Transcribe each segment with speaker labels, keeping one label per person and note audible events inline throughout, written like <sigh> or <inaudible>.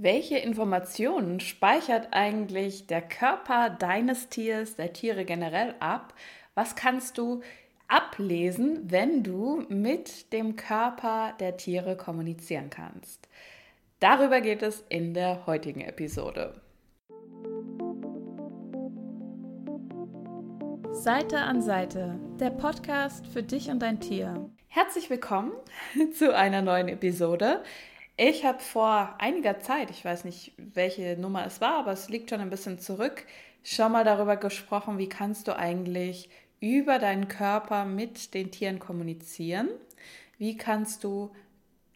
Speaker 1: Welche Informationen speichert eigentlich der Körper deines Tiers, der Tiere generell ab? Was kannst du ablesen, wenn du mit dem Körper der Tiere kommunizieren kannst? Darüber geht es in der heutigen Episode. Seite an Seite, der Podcast für dich und dein Tier. Herzlich willkommen <laughs> zu einer neuen Episode. Ich habe vor einiger Zeit, ich weiß nicht, welche Nummer es war, aber es liegt schon ein bisschen zurück, schon mal darüber gesprochen, wie kannst du eigentlich über deinen Körper mit den Tieren kommunizieren? Wie kannst du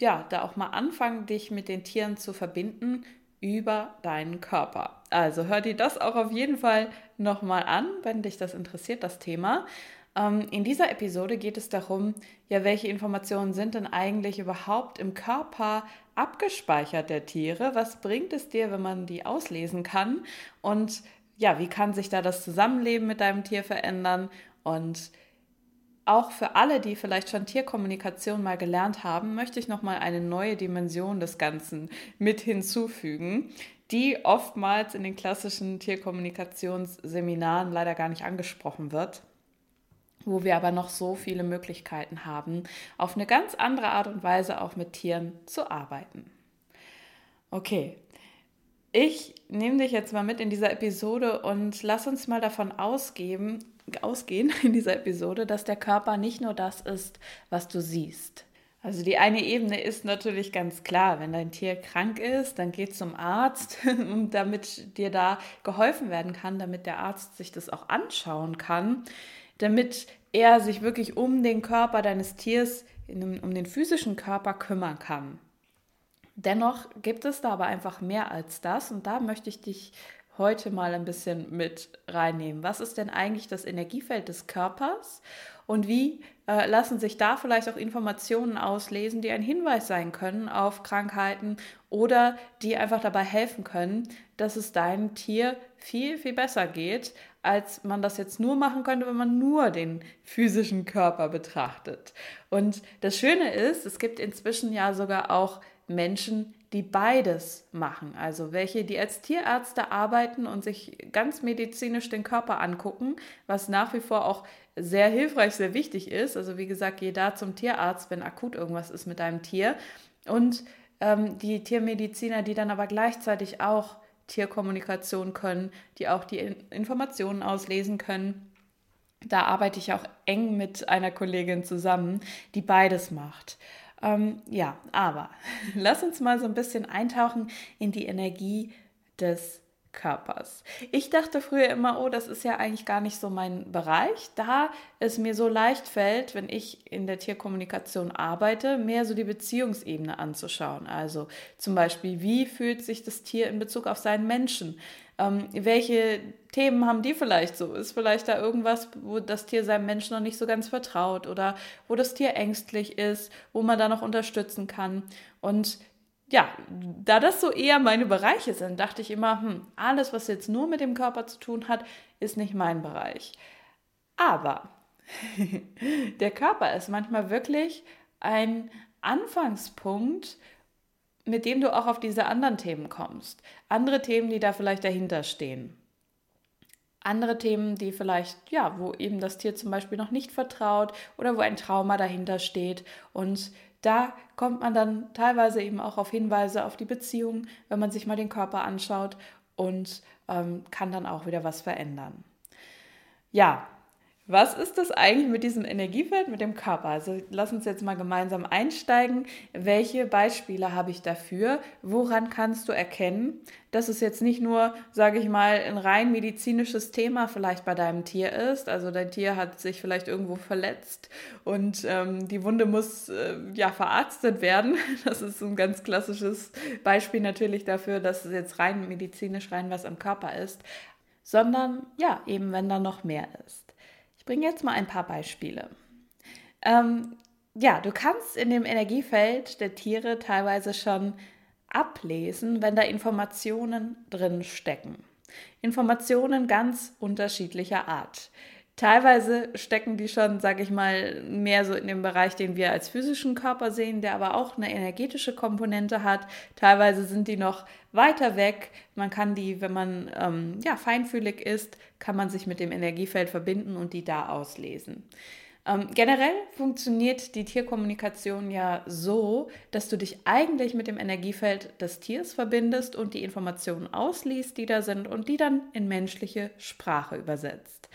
Speaker 1: ja, da auch mal anfangen, dich mit den Tieren zu verbinden über deinen Körper. Also hör dir das auch auf jeden Fall nochmal an, wenn dich das interessiert, das Thema. Ähm, in dieser Episode geht es darum, ja, welche Informationen sind denn eigentlich überhaupt im Körper abgespeichert der Tiere? Was bringt es dir, wenn man die auslesen kann? Und ja, wie kann sich da das Zusammenleben mit deinem Tier verändern? Und auch für alle, die vielleicht schon Tierkommunikation mal gelernt haben, möchte ich noch mal eine neue Dimension des Ganzen mit hinzufügen, die oftmals in den klassischen Tierkommunikationsseminaren leider gar nicht angesprochen wird wo wir aber noch so viele Möglichkeiten haben, auf eine ganz andere Art und Weise auch mit Tieren zu arbeiten. Okay, ich nehme dich jetzt mal mit in dieser Episode und lass uns mal davon ausgeben, ausgehen <laughs> in dieser Episode, dass der Körper nicht nur das ist, was du siehst. Also die eine Ebene ist natürlich ganz klar, wenn dein Tier krank ist, dann geh zum Arzt, <laughs> damit dir da geholfen werden kann, damit der Arzt sich das auch anschauen kann damit er sich wirklich um den Körper deines Tiers, um den physischen Körper kümmern kann. Dennoch gibt es da aber einfach mehr als das und da möchte ich dich heute mal ein bisschen mit reinnehmen. Was ist denn eigentlich das Energiefeld des Körpers und wie äh, lassen sich da vielleicht auch Informationen auslesen, die ein Hinweis sein können auf Krankheiten oder die einfach dabei helfen können, dass es deinem Tier viel, viel besser geht, als man das jetzt nur machen könnte, wenn man nur den physischen Körper betrachtet. Und das Schöne ist, es gibt inzwischen ja sogar auch Menschen, die beides machen. Also welche, die als Tierärzte arbeiten und sich ganz medizinisch den Körper angucken, was nach wie vor auch sehr hilfreich, sehr wichtig ist. Also wie gesagt, geh da zum Tierarzt, wenn akut irgendwas ist mit deinem Tier. Und ähm, die Tiermediziner, die dann aber gleichzeitig auch Tierkommunikation können, die auch die Informationen auslesen können. Da arbeite ich auch eng mit einer Kollegin zusammen, die beides macht. Ähm, ja, aber <laughs> lass uns mal so ein bisschen eintauchen in die Energie des Körpers. Ich dachte früher immer, oh, das ist ja eigentlich gar nicht so mein Bereich, da es mir so leicht fällt, wenn ich in der Tierkommunikation arbeite, mehr so die Beziehungsebene anzuschauen. Also zum Beispiel, wie fühlt sich das Tier in Bezug auf seinen Menschen? Ähm, welche Themen haben die vielleicht so? Ist vielleicht da irgendwas, wo das Tier seinem Menschen noch nicht so ganz vertraut oder wo das Tier ängstlich ist, wo man da noch unterstützen kann? Und ja, da das so eher meine Bereiche sind, dachte ich immer, hm, alles, was jetzt nur mit dem Körper zu tun hat, ist nicht mein Bereich. Aber <laughs> der Körper ist manchmal wirklich ein Anfangspunkt, mit dem du auch auf diese anderen Themen kommst. Andere Themen, die da vielleicht dahinter stehen. Andere Themen, die vielleicht, ja, wo eben das Tier zum Beispiel noch nicht vertraut oder wo ein Trauma dahinter steht und da kommt man dann teilweise eben auch auf Hinweise auf die Beziehung, wenn man sich mal den Körper anschaut und ähm, kann dann auch wieder was verändern. Ja, was ist das eigentlich mit diesem Energiefeld, mit dem Körper? Also lass uns jetzt mal gemeinsam einsteigen. Welche Beispiele habe ich dafür? Woran kannst du erkennen, dass es jetzt nicht nur, sage ich mal, ein rein medizinisches Thema vielleicht bei deinem Tier ist? Also dein Tier hat sich vielleicht irgendwo verletzt und ähm, die Wunde muss äh, ja verarztet werden. <laughs> Das ist ein ganz klassisches Beispiel natürlich dafür, dass es jetzt rein medizinisch rein was am Körper ist, sondern ja, eben wenn da noch mehr ist. Ich bringe jetzt mal ein paar Beispiele. Ähm, ja, du kannst in dem Energiefeld der Tiere teilweise schon ablesen, wenn da Informationen drin stecken. Informationen ganz unterschiedlicher Art. Teilweise stecken die schon, sage ich mal, mehr so in dem Bereich, den wir als physischen Körper sehen, der aber auch eine energetische Komponente hat. Teilweise sind die noch weiter weg. Man kann die, wenn man ähm, ja, feinfühlig ist, kann man sich mit dem Energiefeld verbinden und die da auslesen. Ähm, generell funktioniert die Tierkommunikation ja so, dass du dich eigentlich mit dem Energiefeld des Tiers verbindest und die Informationen ausliest, die da sind und die dann in menschliche Sprache übersetzt.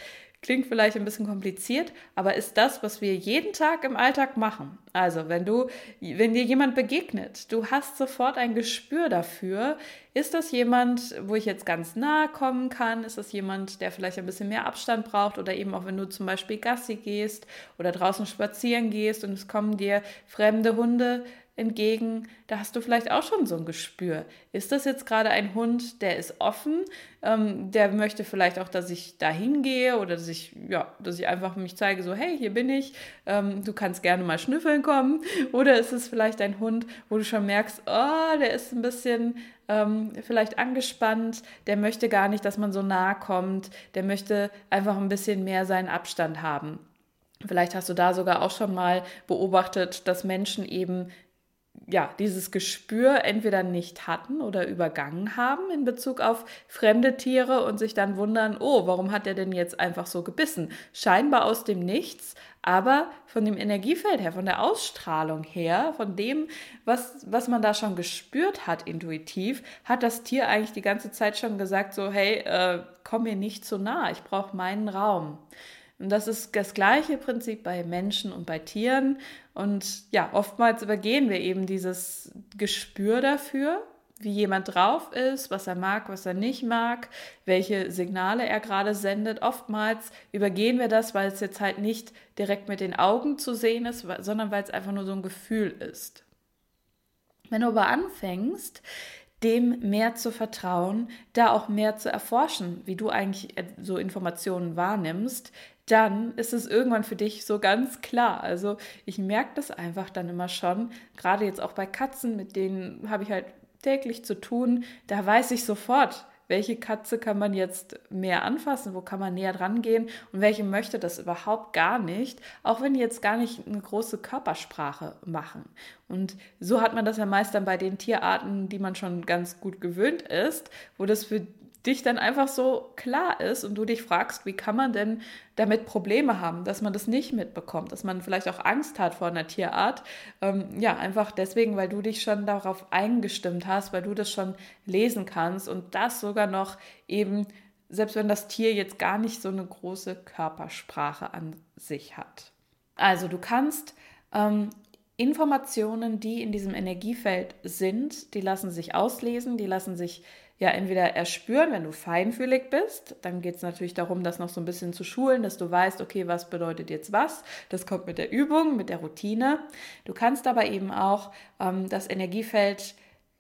Speaker 1: Klingt vielleicht ein bisschen kompliziert, aber ist das, was wir jeden Tag im Alltag machen. Also, wenn du, wenn dir jemand begegnet, du hast sofort ein Gespür dafür, ist das jemand, wo ich jetzt ganz nahe kommen kann? Ist das jemand, der vielleicht ein bisschen mehr Abstand braucht? Oder eben auch, wenn du zum Beispiel Gassi gehst oder draußen spazieren gehst und es kommen dir fremde Hunde entgegen, da hast du vielleicht auch schon so ein Gespür. Ist das jetzt gerade ein Hund, der ist offen, ähm, der möchte vielleicht auch, dass ich da hingehe oder dass ich, ja, dass ich einfach mich zeige, so, hey, hier bin ich, ähm, du kannst gerne mal schnüffeln kommen. <laughs> Oder ist es vielleicht ein Hund, wo du schon merkst, oh, der ist ein bisschen ähm, vielleicht angespannt, der möchte gar nicht, dass man so nahe kommt, der möchte einfach ein bisschen mehr seinen Abstand haben. Vielleicht hast du da sogar auch schon mal beobachtet, dass Menschen eben ja, dieses Gespür entweder nicht hatten oder übergangen haben in Bezug auf fremde Tiere und sich dann wundern, oh, warum hat er denn jetzt einfach so gebissen? Scheinbar aus dem Nichts, aber von dem Energiefeld her, von der Ausstrahlung her, von dem, was, was man da schon gespürt hat intuitiv, hat das Tier eigentlich die ganze Zeit schon gesagt, so, hey, äh, komm mir nicht zu nah, ich brauche meinen Raum. Und das ist das gleiche Prinzip bei Menschen und bei Tieren. Und ja, oftmals übergehen wir eben dieses Gespür dafür, wie jemand drauf ist, was er mag, was er nicht mag, welche Signale er gerade sendet. Oftmals übergehen wir das, weil es jetzt halt nicht direkt mit den Augen zu sehen ist, sondern weil es einfach nur so ein Gefühl ist. Wenn du aber anfängst, dem mehr zu vertrauen, da auch mehr zu erforschen, wie du eigentlich so Informationen wahrnimmst, dann ist es irgendwann für dich so ganz klar. Also ich merke das einfach dann immer schon, gerade jetzt auch bei Katzen, mit denen habe ich halt täglich zu tun, da weiß ich sofort, welche Katze kann man jetzt mehr anfassen, wo kann man näher dran gehen und welche möchte das überhaupt gar nicht, auch wenn die jetzt gar nicht eine große Körpersprache machen. Und so hat man das ja meist dann bei den Tierarten, die man schon ganz gut gewöhnt ist, wo das für dich dann einfach so klar ist und du dich fragst, wie kann man denn damit Probleme haben, dass man das nicht mitbekommt, dass man vielleicht auch Angst hat vor einer Tierart. Ähm, ja, einfach deswegen, weil du dich schon darauf eingestimmt hast, weil du das schon lesen kannst und das sogar noch eben, selbst wenn das Tier jetzt gar nicht so eine große Körpersprache an sich hat. Also du kannst ähm, Informationen, die in diesem Energiefeld sind, die lassen sich auslesen, die lassen sich ja entweder erspüren, wenn du feinfühlig bist. Dann geht es natürlich darum, das noch so ein bisschen zu schulen, dass du weißt, okay, was bedeutet jetzt was. Das kommt mit der Übung, mit der Routine. Du kannst aber eben auch ähm, das Energiefeld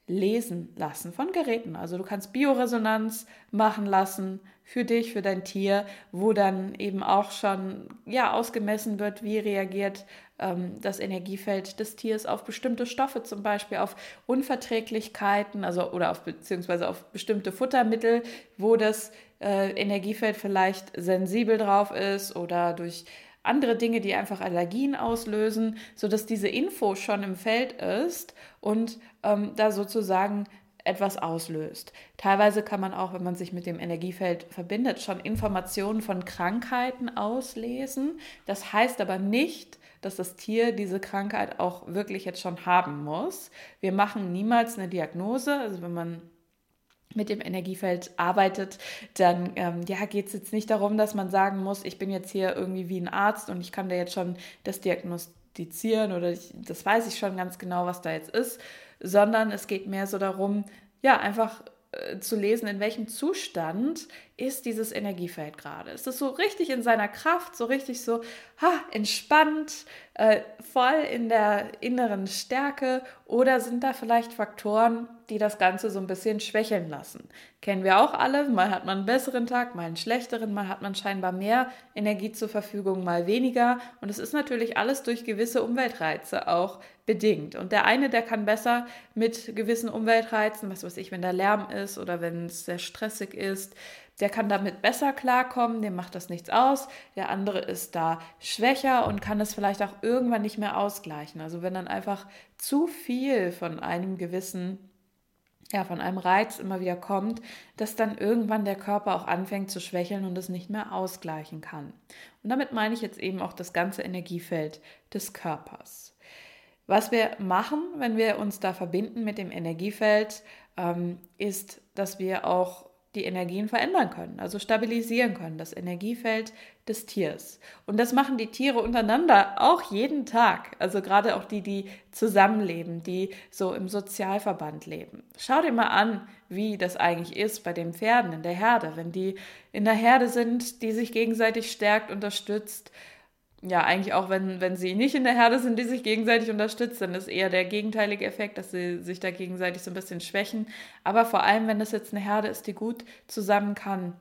Speaker 1: lesen lassen von Geräten. Also du kannst Bioresonanz machen lassen für dich, für dein Tier, wo dann eben auch schon ja ausgemessen wird, wie reagiert ähm, das Energiefeld des Tiers auf bestimmte Stoffe, zum Beispiel auf Unverträglichkeiten, also oder auf beziehungsweise auf bestimmte Futtermittel, wo das äh, Energiefeld vielleicht sensibel drauf ist oder durch andere Dinge, die einfach Allergien auslösen, sodass diese Info schon im Feld ist und ähm, da sozusagen etwas auslöst. Teilweise kann man auch, wenn man sich mit dem Energiefeld verbindet, schon Informationen von Krankheiten auslesen. Das heißt aber nicht, dass das Tier diese Krankheit auch wirklich jetzt schon haben muss. Wir machen niemals eine Diagnose. Also wenn man mit dem Energiefeld arbeitet, dann ähm, ja, geht es jetzt nicht darum, dass man sagen muss, ich bin jetzt hier irgendwie wie ein Arzt und ich kann da jetzt schon das diagnostizieren oder ich, das weiß ich schon ganz genau, was da jetzt ist, sondern es geht mehr so darum, ja, einfach äh, zu lesen, in welchem Zustand ist dieses Energiefeld gerade. Ist es so richtig in seiner Kraft, so richtig so ha, entspannt, äh, voll in der inneren Stärke oder sind da vielleicht Faktoren, die das Ganze so ein bisschen schwächeln lassen? Kennen wir auch alle, mal hat man einen besseren Tag, mal einen schlechteren, mal hat man scheinbar mehr Energie zur Verfügung, mal weniger und es ist natürlich alles durch gewisse Umweltreize auch bedingt. Und der eine, der kann besser mit gewissen Umweltreizen, was weiß ich, wenn da Lärm ist oder wenn es sehr stressig ist, der kann damit besser klarkommen, dem macht das nichts aus. Der andere ist da schwächer und kann es vielleicht auch irgendwann nicht mehr ausgleichen. Also wenn dann einfach zu viel von einem gewissen ja, von einem Reiz immer wieder kommt, dass dann irgendwann der Körper auch anfängt zu schwächeln und es nicht mehr ausgleichen kann. Und damit meine ich jetzt eben auch das ganze Energiefeld des Körpers. Was wir machen, wenn wir uns da verbinden mit dem Energiefeld, ähm, ist, dass wir auch die Energien verändern können, also stabilisieren können, das Energiefeld des Tiers. Und das machen die Tiere untereinander auch jeden Tag, also gerade auch die, die zusammenleben, die so im Sozialverband leben. Schau dir mal an, wie das eigentlich ist bei den Pferden in der Herde, wenn die in der Herde sind, die sich gegenseitig stärkt, unterstützt ja, eigentlich auch, wenn, wenn sie nicht in der Herde sind, die sich gegenseitig unterstützen, dann ist eher der gegenteilige Effekt, dass sie sich da gegenseitig so ein bisschen schwächen. Aber vor allem, wenn das jetzt eine Herde ist, die gut zusammen kann,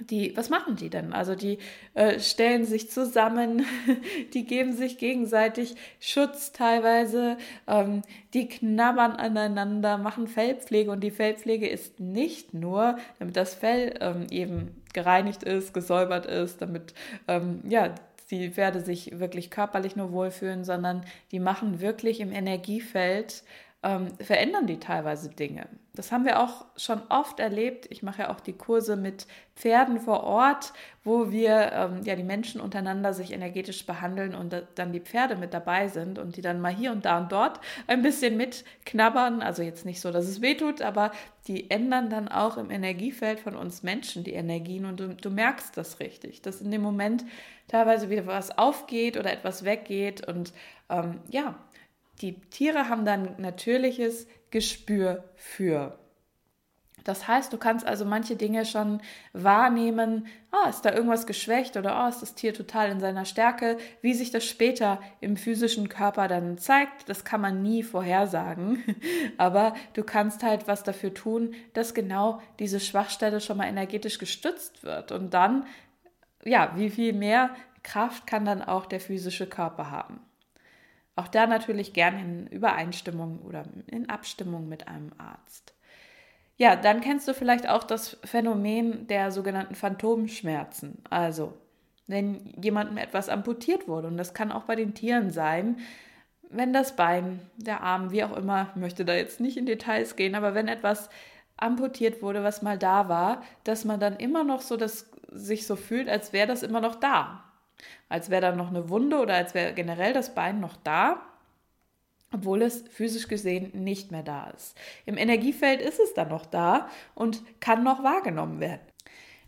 Speaker 1: die, was machen die denn? Also die äh, stellen sich zusammen, <laughs> die geben sich gegenseitig Schutz teilweise, ähm, die knabbern aneinander, machen Fellpflege und die Fellpflege ist nicht nur, damit das Fell ähm, eben gereinigt ist, gesäubert ist, damit ähm, ja die Pferde sich wirklich körperlich nur wohlfühlen, sondern die machen wirklich im Energiefeld, ähm, verändern die teilweise Dinge. Das haben wir auch schon oft erlebt. Ich mache ja auch die Kurse mit Pferden vor Ort, wo wir ähm, ja die Menschen untereinander sich energetisch behandeln und dann die Pferde mit dabei sind und die dann mal hier und da und dort ein bisschen mitknabbern. Also jetzt nicht so, dass es weh tut, aber die ändern dann auch im Energiefeld von uns Menschen die Energien und du, du merkst das richtig, dass in dem Moment teilweise wieder was aufgeht oder etwas weggeht und ähm, ja, die Tiere haben dann natürliches Gespür für. Das heißt, du kannst also manche Dinge schon wahrnehmen, ah, ist da irgendwas geschwächt oder oh, ist das Tier total in seiner Stärke. Wie sich das später im physischen Körper dann zeigt, das kann man nie vorhersagen. <laughs> Aber du kannst halt was dafür tun, dass genau diese Schwachstelle schon mal energetisch gestützt wird. Und dann, ja, wie viel mehr Kraft kann dann auch der physische Körper haben. Auch da natürlich gern in Übereinstimmung oder in Abstimmung mit einem Arzt. Ja, dann kennst du vielleicht auch das Phänomen der sogenannten Phantomschmerzen. Also, wenn jemandem etwas amputiert wurde, und das kann auch bei den Tieren sein, wenn das Bein, der Arm, wie auch immer, möchte da jetzt nicht in Details gehen, aber wenn etwas amputiert wurde, was mal da war, dass man dann immer noch so das sich so fühlt, als wäre das immer noch da als wäre da noch eine Wunde oder als wäre generell das Bein noch da, obwohl es physisch gesehen nicht mehr da ist. Im Energiefeld ist es dann noch da und kann noch wahrgenommen werden.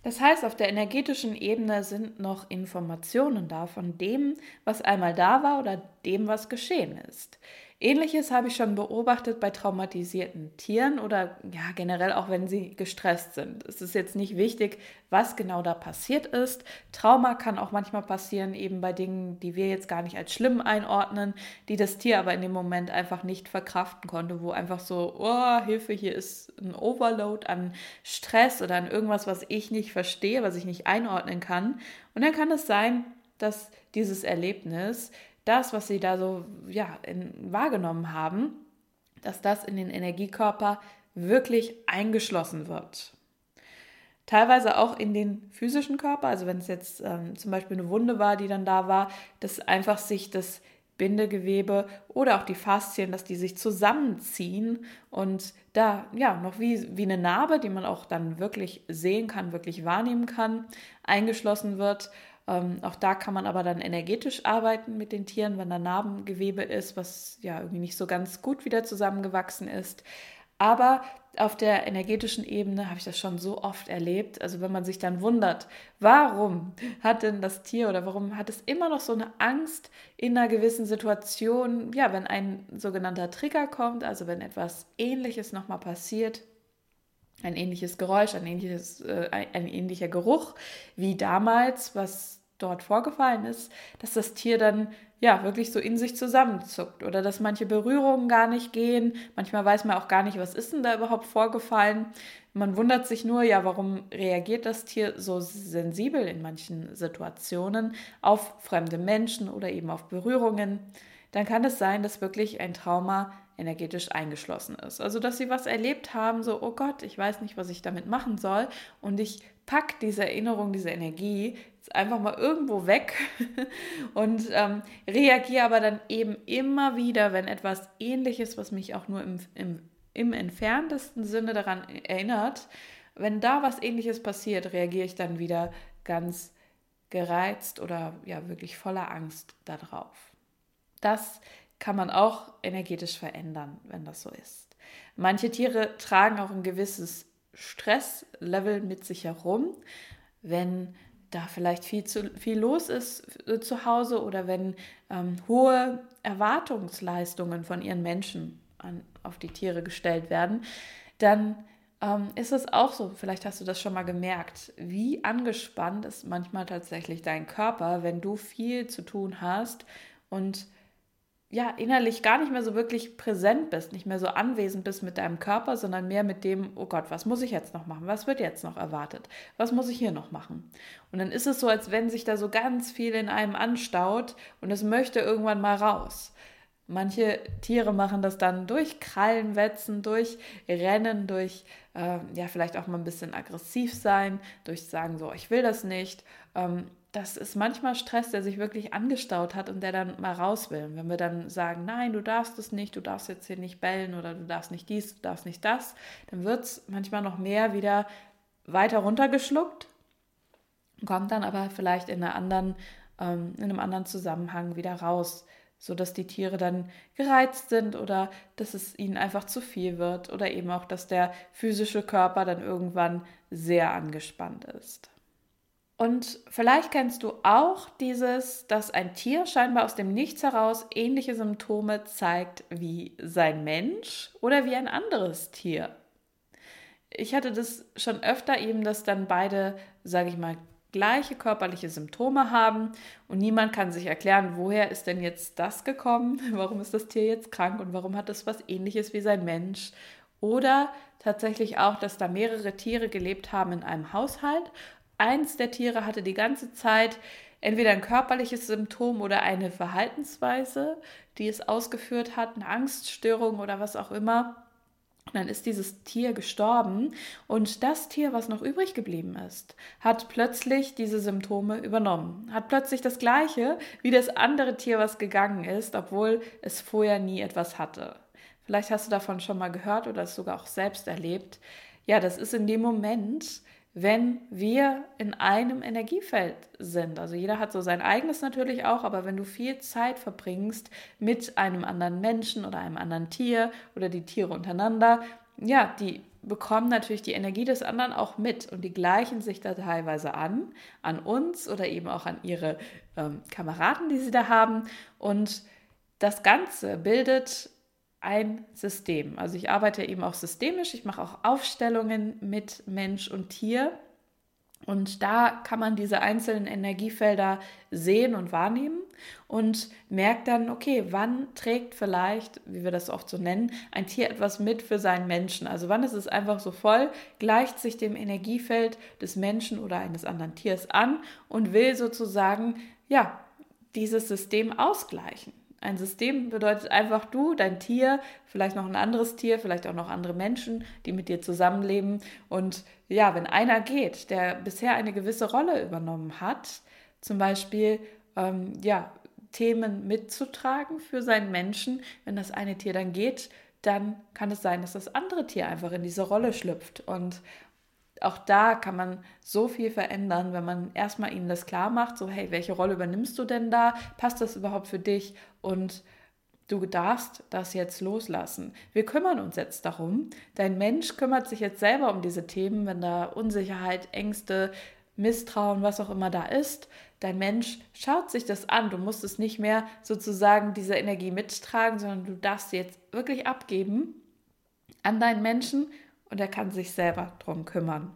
Speaker 1: Das heißt, auf der energetischen Ebene sind noch Informationen da von dem, was einmal da war oder dem, was geschehen ist. Ähnliches habe ich schon beobachtet bei traumatisierten Tieren oder ja, generell auch wenn sie gestresst sind. Es ist jetzt nicht wichtig, was genau da passiert ist. Trauma kann auch manchmal passieren, eben bei Dingen, die wir jetzt gar nicht als schlimm einordnen, die das Tier aber in dem Moment einfach nicht verkraften konnte, wo einfach so, oh, Hilfe, hier ist ein Overload an Stress oder an irgendwas, was ich nicht verstehe, was ich nicht einordnen kann. Und dann kann es sein, dass dieses Erlebnis das, was sie da so ja, in, wahrgenommen haben, dass das in den Energiekörper wirklich eingeschlossen wird. Teilweise auch in den physischen Körper, also wenn es jetzt ähm, zum Beispiel eine Wunde war, die dann da war, dass einfach sich das Bindegewebe oder auch die Faszien, dass die sich zusammenziehen und da ja noch wie, wie eine Narbe, die man auch dann wirklich sehen kann, wirklich wahrnehmen kann, eingeschlossen wird ähm, auch da kann man aber dann energetisch arbeiten mit den Tieren, wenn da Narbengewebe ist, was ja irgendwie nicht so ganz gut wieder zusammengewachsen ist. Aber auf der energetischen Ebene habe ich das schon so oft erlebt. Also wenn man sich dann wundert, warum hat denn das Tier oder warum hat es immer noch so eine Angst in einer gewissen Situation, ja, wenn ein sogenannter Trigger kommt, also wenn etwas Ähnliches nochmal passiert, ein ähnliches Geräusch, ein, ähnliches, äh, ein ähnlicher Geruch wie damals, was dort vorgefallen ist, dass das Tier dann ja wirklich so in sich zusammenzuckt oder dass manche Berührungen gar nicht gehen. Manchmal weiß man auch gar nicht, was ist denn da überhaupt vorgefallen. Man wundert sich nur, ja, warum reagiert das Tier so sensibel in manchen Situationen auf fremde Menschen oder eben auf Berührungen. dann kann es sein, dass wirklich ein Trauma energetisch eingeschlossen ist. Also, dass sie was erlebt haben, so, oh Gott, ich weiß nicht, was ich damit machen soll. Und ich packe diese Erinnerung, diese Energie jetzt einfach mal irgendwo weg <laughs> und ähm, reagiere aber dann eben immer wieder, wenn etwas ähnliches, was mich auch nur im, im, im entferntesten Sinne daran erinnert, wenn da was ähnliches passiert, reagiere ich dann wieder ganz gereizt oder ja wirklich voller Angst darauf. Das kann man auch energetisch verändern, wenn das so ist. Manche Tiere tragen auch ein gewisses Stresslevel mit sich herum, wenn da vielleicht viel zu viel los ist äh, zu Hause oder wenn ähm, hohe Erwartungsleistungen von ihren Menschen an, auf die Tiere gestellt werden, dann ähm, ist es auch so, vielleicht hast du das schon mal gemerkt, wie angespannt ist manchmal tatsächlich dein Körper, wenn du viel zu tun hast und ja, innerlich gar nicht mehr so wirklich präsent bist, nicht mehr so anwesend bist mit deinem Körper, sondern mehr mit dem, oh Gott, was muss ich jetzt noch machen? Was wird jetzt noch erwartet? Was muss ich hier noch machen? Und dann ist es so, als wenn sich da so ganz viel in einem anstaut und es möchte irgendwann mal raus. Manche Tiere machen das dann durch Krallenwetzen, durch Rennen, durch äh, ja vielleicht auch mal ein bisschen aggressiv sein, durch sagen so, ich will das nicht. Ähm, das ist manchmal Stress, der sich wirklich angestaut hat und der dann mal raus will. Wenn wir dann sagen, nein, du darfst es nicht, du darfst jetzt hier nicht bellen oder du darfst nicht dies, du darfst nicht das, dann wird es manchmal noch mehr wieder weiter runtergeschluckt, kommt dann aber vielleicht in, einer anderen, ähm, in einem anderen Zusammenhang wieder raus so dass die Tiere dann gereizt sind oder dass es ihnen einfach zu viel wird oder eben auch, dass der physische Körper dann irgendwann sehr angespannt ist. Und vielleicht kennst du auch dieses, dass ein Tier scheinbar aus dem Nichts heraus ähnliche Symptome zeigt wie sein Mensch oder wie ein anderes Tier. Ich hatte das schon öfter eben, dass dann beide, sage ich mal, gleiche körperliche Symptome haben und niemand kann sich erklären, woher ist denn jetzt das gekommen, <laughs> warum ist das Tier jetzt krank und warum hat es was ähnliches wie sein Mensch. Oder tatsächlich auch, dass da mehrere Tiere gelebt haben in einem Haushalt. Eins der Tiere hatte die ganze Zeit entweder ein körperliches Symptom oder eine Verhaltensweise, die es ausgeführt hat, eine Angststörung oder was auch immer. Und dann ist dieses Tier gestorben und das Tier, was noch übrig geblieben ist, hat plötzlich diese Symptome übernommen. Hat plötzlich das gleiche wie das andere Tier, was gegangen ist, obwohl es vorher nie etwas hatte. Vielleicht hast du davon schon mal gehört oder es sogar auch selbst erlebt. Ja, das ist in dem Moment, wenn wir in einem Energiefeld sind. Also jeder hat so sein eigenes natürlich auch, aber wenn du viel Zeit verbringst mit einem anderen Menschen oder einem anderen Tier oder die Tiere untereinander, ja, die bekommen natürlich die Energie des anderen auch mit und die gleichen sich da teilweise an, an uns oder eben auch an ihre ähm, Kameraden, die sie da haben. Und das Ganze bildet ein System. Also ich arbeite eben auch systemisch, ich mache auch Aufstellungen mit Mensch und Tier. Und da kann man diese einzelnen Energiefelder sehen und wahrnehmen und merkt dann, okay, wann trägt vielleicht, wie wir das oft so nennen, ein Tier etwas mit für seinen Menschen. Also wann ist es einfach so voll, gleicht sich dem Energiefeld des Menschen oder eines anderen Tiers an und will sozusagen, ja, dieses System ausgleichen. Ein System bedeutet einfach du, dein Tier, vielleicht noch ein anderes Tier, vielleicht auch noch andere Menschen, die mit dir zusammenleben. Und ja, wenn einer geht, der bisher eine gewisse Rolle übernommen hat, zum Beispiel ähm, ja, Themen mitzutragen für seinen Menschen, wenn das eine Tier dann geht, dann kann es sein, dass das andere Tier einfach in diese Rolle schlüpft. Und auch da kann man so viel verändern, wenn man erstmal ihnen das klar macht, so hey, welche Rolle übernimmst du denn da? Passt das überhaupt für dich? Und du darfst das jetzt loslassen. Wir kümmern uns jetzt darum. Dein Mensch kümmert sich jetzt selber um diese Themen, wenn da Unsicherheit, Ängste, Misstrauen, was auch immer da ist. Dein Mensch schaut sich das an. Du musst es nicht mehr sozusagen diese Energie mittragen, sondern du darfst sie jetzt wirklich abgeben an deinen Menschen und er kann sich selber drum kümmern.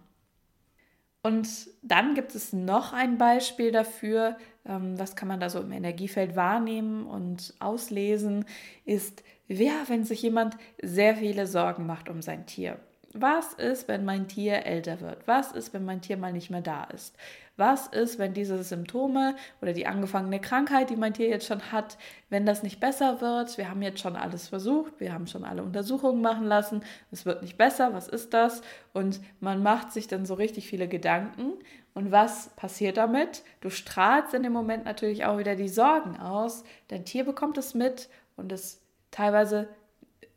Speaker 1: Und dann gibt es noch ein Beispiel dafür, ähm, was kann man da so im Energiefeld wahrnehmen und auslesen, ist, ja, wenn sich jemand sehr viele Sorgen macht um sein Tier. Was ist, wenn mein Tier älter wird? Was ist, wenn mein Tier mal nicht mehr da ist? Was ist, wenn diese Symptome oder die angefangene Krankheit, die mein Tier jetzt schon hat, wenn das nicht besser wird? Wir haben jetzt schon alles versucht, wir haben schon alle Untersuchungen machen lassen, es wird nicht besser, was ist das? Und man macht sich dann so richtig viele Gedanken. Und was passiert damit? Du strahlst in dem Moment natürlich auch wieder die Sorgen aus. Dein Tier bekommt es mit und es teilweise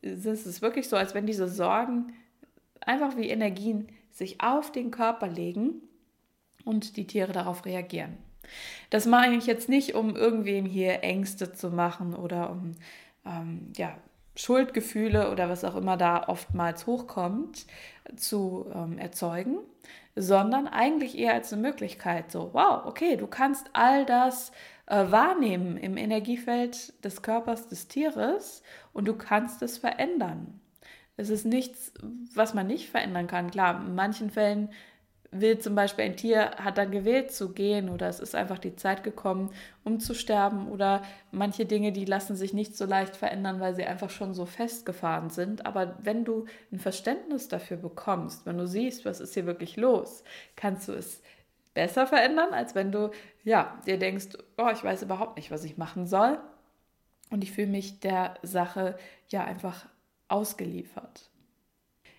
Speaker 1: ist es wirklich so, als wenn diese Sorgen einfach wie Energien sich auf den Körper legen und die Tiere darauf reagieren. Das mache ich jetzt nicht, um irgendwem hier Ängste zu machen oder um ähm, ja, Schuldgefühle oder was auch immer da oftmals hochkommt zu ähm, erzeugen, sondern eigentlich eher als eine Möglichkeit. So, wow, okay, du kannst all das äh, wahrnehmen im Energiefeld des Körpers des Tieres und du kannst es verändern. Es ist nichts, was man nicht verändern kann. Klar, in manchen Fällen will zum Beispiel ein Tier, hat dann gewählt zu gehen oder es ist einfach die Zeit gekommen, um zu sterben oder manche Dinge, die lassen sich nicht so leicht verändern, weil sie einfach schon so festgefahren sind. Aber wenn du ein Verständnis dafür bekommst, wenn du siehst, was ist hier wirklich los, kannst du es besser verändern, als wenn du ja dir denkst, oh, ich weiß überhaupt nicht, was ich machen soll und ich fühle mich der Sache ja einfach ausgeliefert.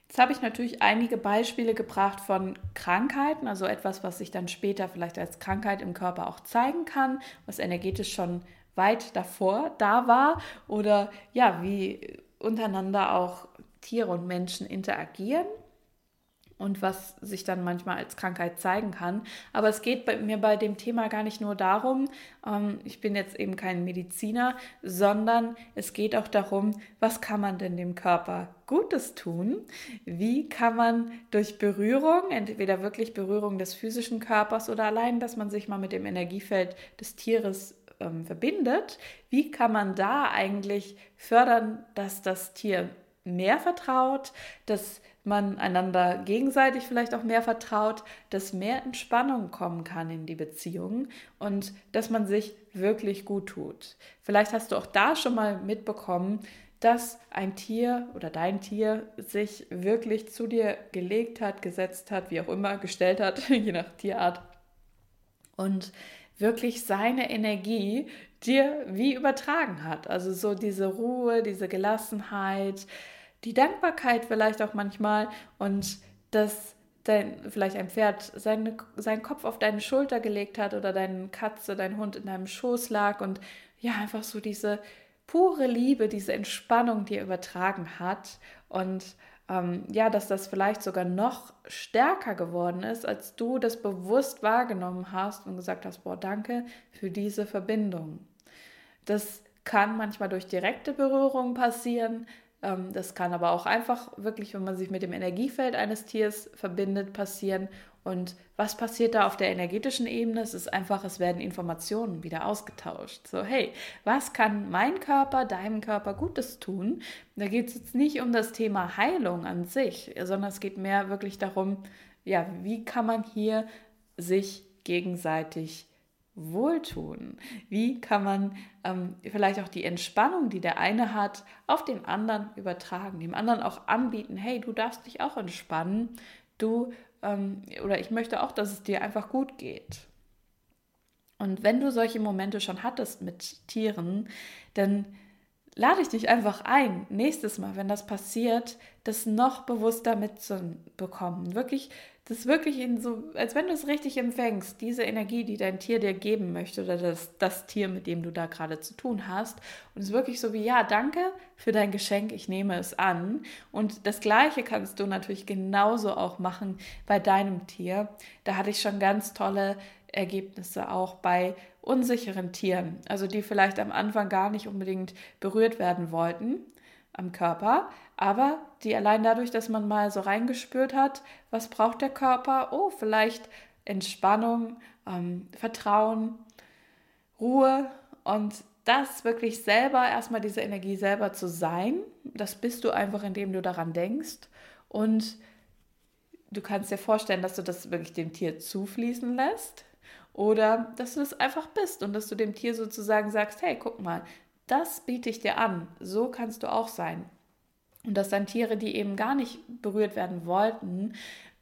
Speaker 1: Jetzt habe ich natürlich einige Beispiele gebracht von Krankheiten, also etwas, was sich dann später vielleicht als Krankheit im Körper auch zeigen kann, was energetisch schon weit davor da war oder ja, wie untereinander auch Tiere und Menschen interagieren und was sich dann manchmal als Krankheit zeigen kann. Aber es geht bei mir bei dem Thema gar nicht nur darum, ähm, ich bin jetzt eben kein Mediziner, sondern es geht auch darum, was kann man denn dem Körper Gutes tun? Wie kann man durch Berührung, entweder wirklich Berührung des physischen Körpers oder allein, dass man sich mal mit dem Energiefeld des Tieres ähm, verbindet, wie kann man da eigentlich fördern, dass das Tier mehr vertraut, dass man einander gegenseitig vielleicht auch mehr vertraut, dass mehr Entspannung kommen kann in die Beziehung und dass man sich wirklich gut tut. Vielleicht hast du auch da schon mal mitbekommen, dass ein Tier oder dein Tier sich wirklich zu dir gelegt hat, gesetzt hat, wie auch immer, gestellt hat, <laughs> je nach Tierart. Und wirklich seine Energie dir wie übertragen hat. Also so diese Ruhe, diese Gelassenheit, die Dankbarkeit vielleicht auch manchmal und dass dein, vielleicht ein Pferd seine, seinen Kopf auf deine Schulter gelegt hat oder deine Katze, dein Hund in deinem Schoß lag und ja, einfach so diese pure Liebe, diese Entspannung dir übertragen hat und ähm, ja, dass das vielleicht sogar noch stärker geworden ist, als du das bewusst wahrgenommen hast und gesagt hast, boah, danke für diese Verbindung. Das kann manchmal durch direkte Berührung passieren, das kann aber auch einfach wirklich, wenn man sich mit dem Energiefeld eines Tiers verbindet, passieren. Und was passiert da auf der energetischen Ebene? Es ist einfach, es werden Informationen wieder ausgetauscht. So, hey, was kann mein Körper deinem Körper Gutes tun? Da geht es jetzt nicht um das Thema Heilung an sich, sondern es geht mehr wirklich darum, ja, wie kann man hier sich gegenseitig wohltun? Wie kann man ähm, vielleicht auch die Entspannung, die der eine hat, auf den anderen übertragen, dem anderen auch anbieten, hey, du darfst dich auch entspannen, du ähm, oder ich möchte auch, dass es dir einfach gut geht. Und wenn du solche Momente schon hattest mit Tieren, dann lade ich dich einfach ein, nächstes Mal, wenn das passiert, das noch bewusster mitzubekommen. Wirklich das ist wirklich in so, als wenn du es richtig empfängst, diese Energie, die dein Tier dir geben möchte oder das, das Tier, mit dem du da gerade zu tun hast. Und es ist wirklich so wie, ja, danke für dein Geschenk, ich nehme es an. Und das Gleiche kannst du natürlich genauso auch machen bei deinem Tier. Da hatte ich schon ganz tolle Ergebnisse auch bei unsicheren Tieren, also die vielleicht am Anfang gar nicht unbedingt berührt werden wollten am Körper, aber die allein dadurch, dass man mal so reingespürt hat, was braucht der Körper? Oh, vielleicht Entspannung, ähm, Vertrauen, Ruhe und das wirklich selber, erstmal diese Energie selber zu sein, das bist du einfach, indem du daran denkst. Und du kannst dir vorstellen, dass du das wirklich dem Tier zufließen lässt oder dass du das einfach bist und dass du dem Tier sozusagen sagst, hey, guck mal, das biete ich dir an, so kannst du auch sein. Und dass dann Tiere, die eben gar nicht berührt werden wollten,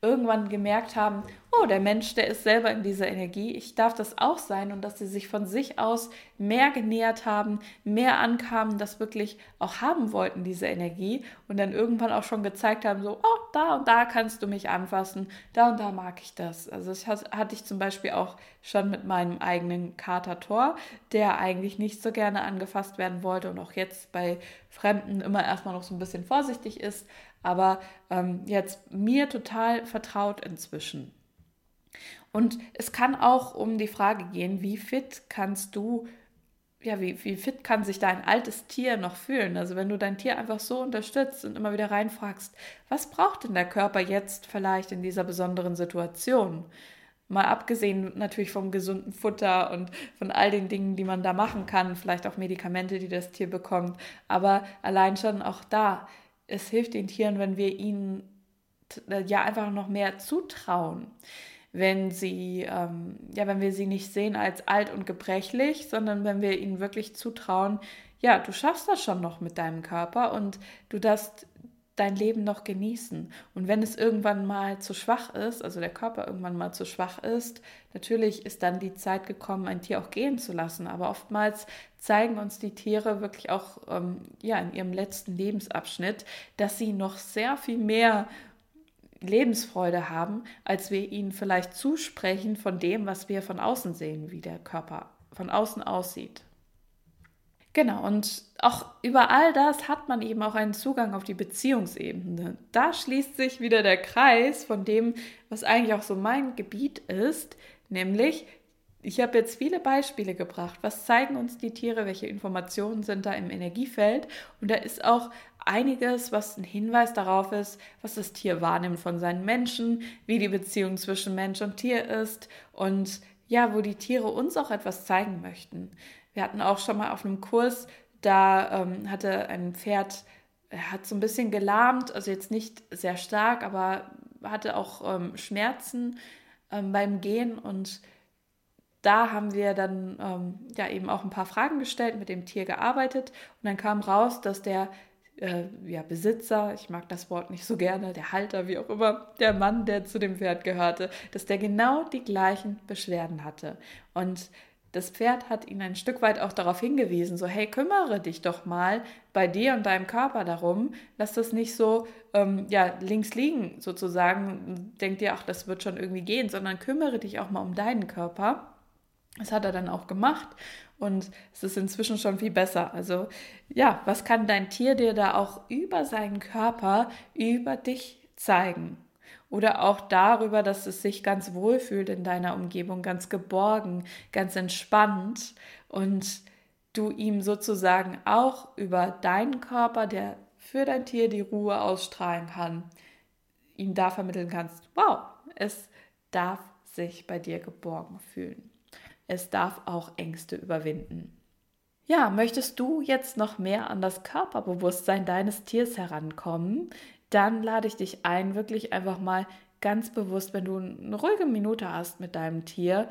Speaker 1: irgendwann gemerkt haben, oh, der Mensch, der ist selber in dieser Energie, ich darf das auch sein und dass sie sich von sich aus mehr genähert haben, mehr ankamen, das wirklich auch haben wollten, diese Energie. Und dann irgendwann auch schon gezeigt haben, so, oh, da und da kannst du mich anfassen, da und da mag ich das. Also das hatte ich zum Beispiel auch schon mit meinem eigenen Kater Thor, der eigentlich nicht so gerne angefasst werden wollte und auch jetzt bei Fremden immer erstmal noch so ein bisschen vorsichtig ist, aber ähm, jetzt mir total vertraut inzwischen. Und es kann auch um die Frage gehen, wie fit kannst du, ja, wie, wie fit kann sich dein altes Tier noch fühlen? Also wenn du dein Tier einfach so unterstützt und immer wieder reinfragst, was braucht denn der Körper jetzt vielleicht in dieser besonderen Situation? Mal abgesehen natürlich vom gesunden Futter und von all den Dingen, die man da machen kann, vielleicht auch Medikamente, die das Tier bekommt, aber allein schon auch da, es hilft den Tieren, wenn wir ihnen äh, ja einfach noch mehr zutrauen. Wenn sie, ähm, ja, wenn wir sie nicht sehen als alt und gebrechlich, sondern wenn wir ihnen wirklich zutrauen, ja, du schaffst das schon noch mit deinem Körper und du darfst dein Leben noch genießen. Und wenn es irgendwann mal zu schwach ist, also der Körper irgendwann mal zu schwach ist, natürlich ist dann die Zeit gekommen, ein Tier auch gehen zu lassen. Aber oftmals zeigen uns die Tiere wirklich auch ähm, ja, in ihrem letzten Lebensabschnitt, dass sie noch sehr viel mehr Lebensfreude haben, als wir ihnen vielleicht zusprechen von dem, was wir von außen sehen, wie der Körper von außen aussieht. Genau, und auch über all das hat man eben auch einen Zugang auf die Beziehungsebene. Da schließt sich wieder der Kreis von dem, was eigentlich auch so mein Gebiet ist, nämlich ich habe jetzt viele Beispiele gebracht. Was zeigen uns die Tiere? Welche Informationen sind da im Energiefeld? Und da ist auch einiges, was ein Hinweis darauf ist, was das Tier wahrnimmt von seinen Menschen, wie die Beziehung zwischen Mensch und Tier ist und ja, wo die Tiere uns auch etwas zeigen möchten. Wir hatten auch schon mal auf einem Kurs, da ähm, hatte ein Pferd, er hat so ein bisschen gelahmt, also jetzt nicht sehr stark, aber hatte auch ähm, Schmerzen ähm, beim Gehen und da haben wir dann ähm, ja eben auch ein paar Fragen gestellt, mit dem Tier gearbeitet und dann kam raus, dass der äh, ja, Besitzer, ich mag das Wort nicht so gerne, der Halter, wie auch immer, der Mann, der zu dem Pferd gehörte, dass der genau die gleichen Beschwerden hatte. Und das Pferd hat ihn ein Stück weit auch darauf hingewiesen, so hey, kümmere dich doch mal bei dir und deinem Körper darum, lass das nicht so ähm, ja, links liegen sozusagen, denk dir, ach, das wird schon irgendwie gehen, sondern kümmere dich auch mal um deinen Körper. Das hat er dann auch gemacht und es ist inzwischen schon viel besser. Also ja, was kann dein Tier dir da auch über seinen Körper, über dich zeigen? Oder auch darüber, dass es sich ganz wohl fühlt in deiner Umgebung, ganz geborgen, ganz entspannt und du ihm sozusagen auch über deinen Körper, der für dein Tier die Ruhe ausstrahlen kann, ihm da vermitteln kannst, wow, es darf sich bei dir geborgen fühlen. Es darf auch Ängste überwinden. Ja, möchtest du jetzt noch mehr an das Körperbewusstsein deines Tiers herankommen? Dann lade ich dich ein, wirklich einfach mal ganz bewusst, wenn du eine ruhige Minute hast mit deinem Tier,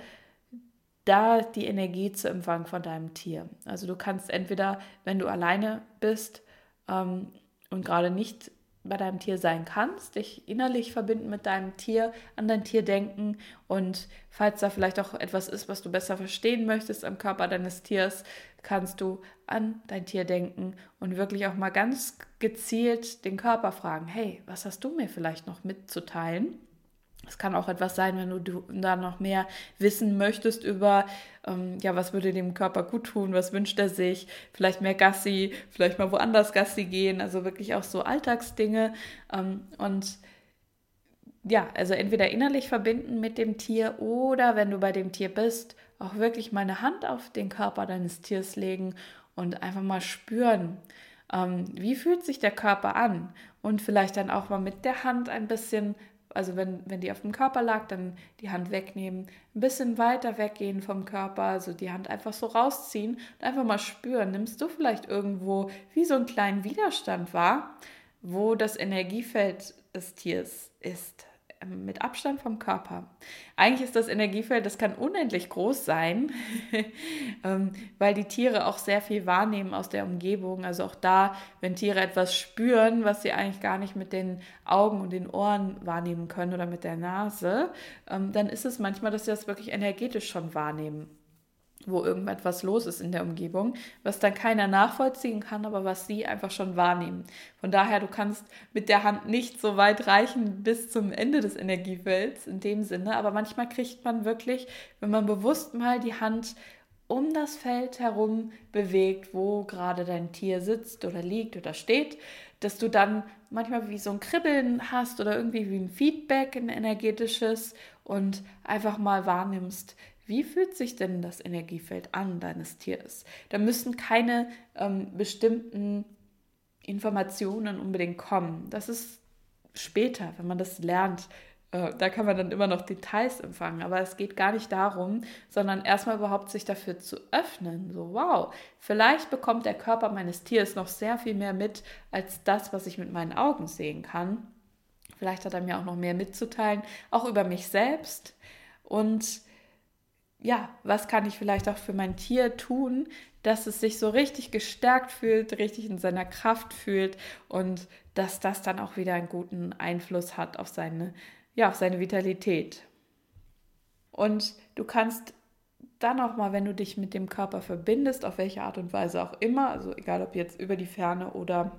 Speaker 1: da die Energie zu empfangen von deinem Tier. Also du kannst entweder, wenn du alleine bist ähm, und gerade nicht bei deinem Tier sein kannst, dich innerlich verbinden mit deinem Tier, an dein Tier denken und falls da vielleicht auch etwas ist, was du besser verstehen möchtest am Körper deines Tiers, kannst du an dein Tier denken und wirklich auch mal ganz gezielt den Körper fragen, hey, was hast du mir vielleicht noch mitzuteilen? Es kann auch etwas sein, wenn du da noch mehr wissen möchtest über, ähm, ja, was würde dem Körper gut tun, was wünscht er sich, vielleicht mehr Gassi, vielleicht mal woanders Gassi gehen, also wirklich auch so Alltagsdinge. Ähm, und ja, also entweder innerlich verbinden mit dem Tier oder wenn du bei dem Tier bist, auch wirklich mal eine Hand auf den Körper deines Tiers legen und einfach mal spüren, ähm, wie fühlt sich der Körper an und vielleicht dann auch mal mit der Hand ein bisschen also wenn, wenn die auf dem Körper lag, dann die Hand wegnehmen, ein bisschen weiter weggehen vom Körper, also die Hand einfach so rausziehen und einfach mal spüren. Nimmst du vielleicht irgendwo wie so einen kleinen Widerstand wahr, wo das Energiefeld des Tiers ist? Ähm, mit Abstand vom Körper. Eigentlich ist das Energiefeld, das kann unendlich groß sein, <laughs> ähm, weil die Tiere auch sehr viel wahrnehmen aus der Umgebung. Also auch da, wenn Tiere etwas spüren, was sie eigentlich gar nicht mit den Augen und den Ohren wahrnehmen können oder mit der Nase, ähm, dann ist es manchmal, dass sie das wirklich energetisch schon wahrnehmen wo irgendetwas los ist in der Umgebung, was dann keiner nachvollziehen kann, aber was sie einfach schon wahrnehmen. Von daher, du kannst mit der Hand nicht so weit reichen bis zum Ende des Energiefelds in dem Sinne, aber manchmal kriegt man wirklich, wenn man bewusst mal die Hand um das Feld herum bewegt, wo gerade dein Tier sitzt oder liegt oder steht, dass du dann manchmal wie so ein Kribbeln hast oder irgendwie wie ein Feedback, ein energetisches und einfach mal wahrnimmst, wie fühlt sich denn das Energiefeld an deines Tieres? Da müssen keine ähm, bestimmten Informationen unbedingt kommen. Das ist später, wenn man das lernt. Äh, da kann man dann immer noch Details empfangen. Aber es geht gar nicht darum, sondern erstmal überhaupt sich dafür zu öffnen. So, wow, vielleicht bekommt der Körper meines Tieres noch sehr viel mehr mit als das, was ich mit meinen Augen sehen kann. Vielleicht hat er mir auch noch mehr mitzuteilen, auch über mich selbst. Und ja, was kann ich vielleicht auch für mein Tier tun, dass es sich so richtig gestärkt fühlt, richtig in seiner Kraft fühlt und dass das dann auch wieder einen guten Einfluss hat auf seine, ja, auf seine Vitalität. Und du kannst dann auch mal, wenn du dich mit dem Körper verbindest, auf welche Art und Weise auch immer, also egal ob jetzt über die Ferne oder